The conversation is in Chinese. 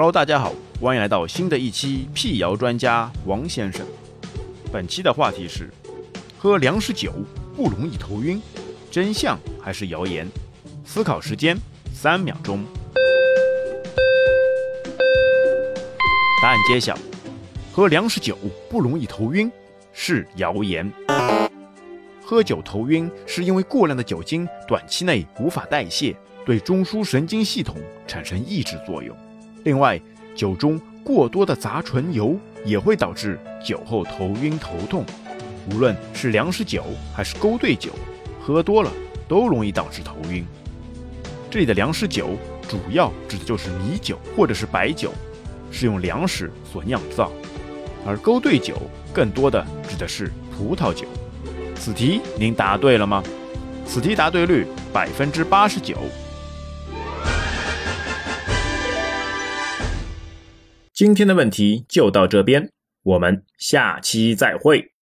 Hello，大家好，欢迎来到新的一期辟谣专家王先生。本期的话题是：喝粮食酒不容易头晕，真相还是谣言？思考时间三秒钟。答案揭晓：喝粮食酒不容易头晕是谣言。喝酒头晕是因为过量的酒精短期内无法代谢，对中枢神经系统产生抑制作用。另外，酒中过多的杂醇油也会导致酒后头晕头痛。无论是粮食酒还是勾兑酒，喝多了都容易导致头晕。这里的粮食酒主要指的就是米酒或者是白酒，是用粮食所酿造；而勾兑酒更多的指的是葡萄酒。此题您答对了吗？此题答对率百分之八十九。今天的问题就到这边，我们下期再会。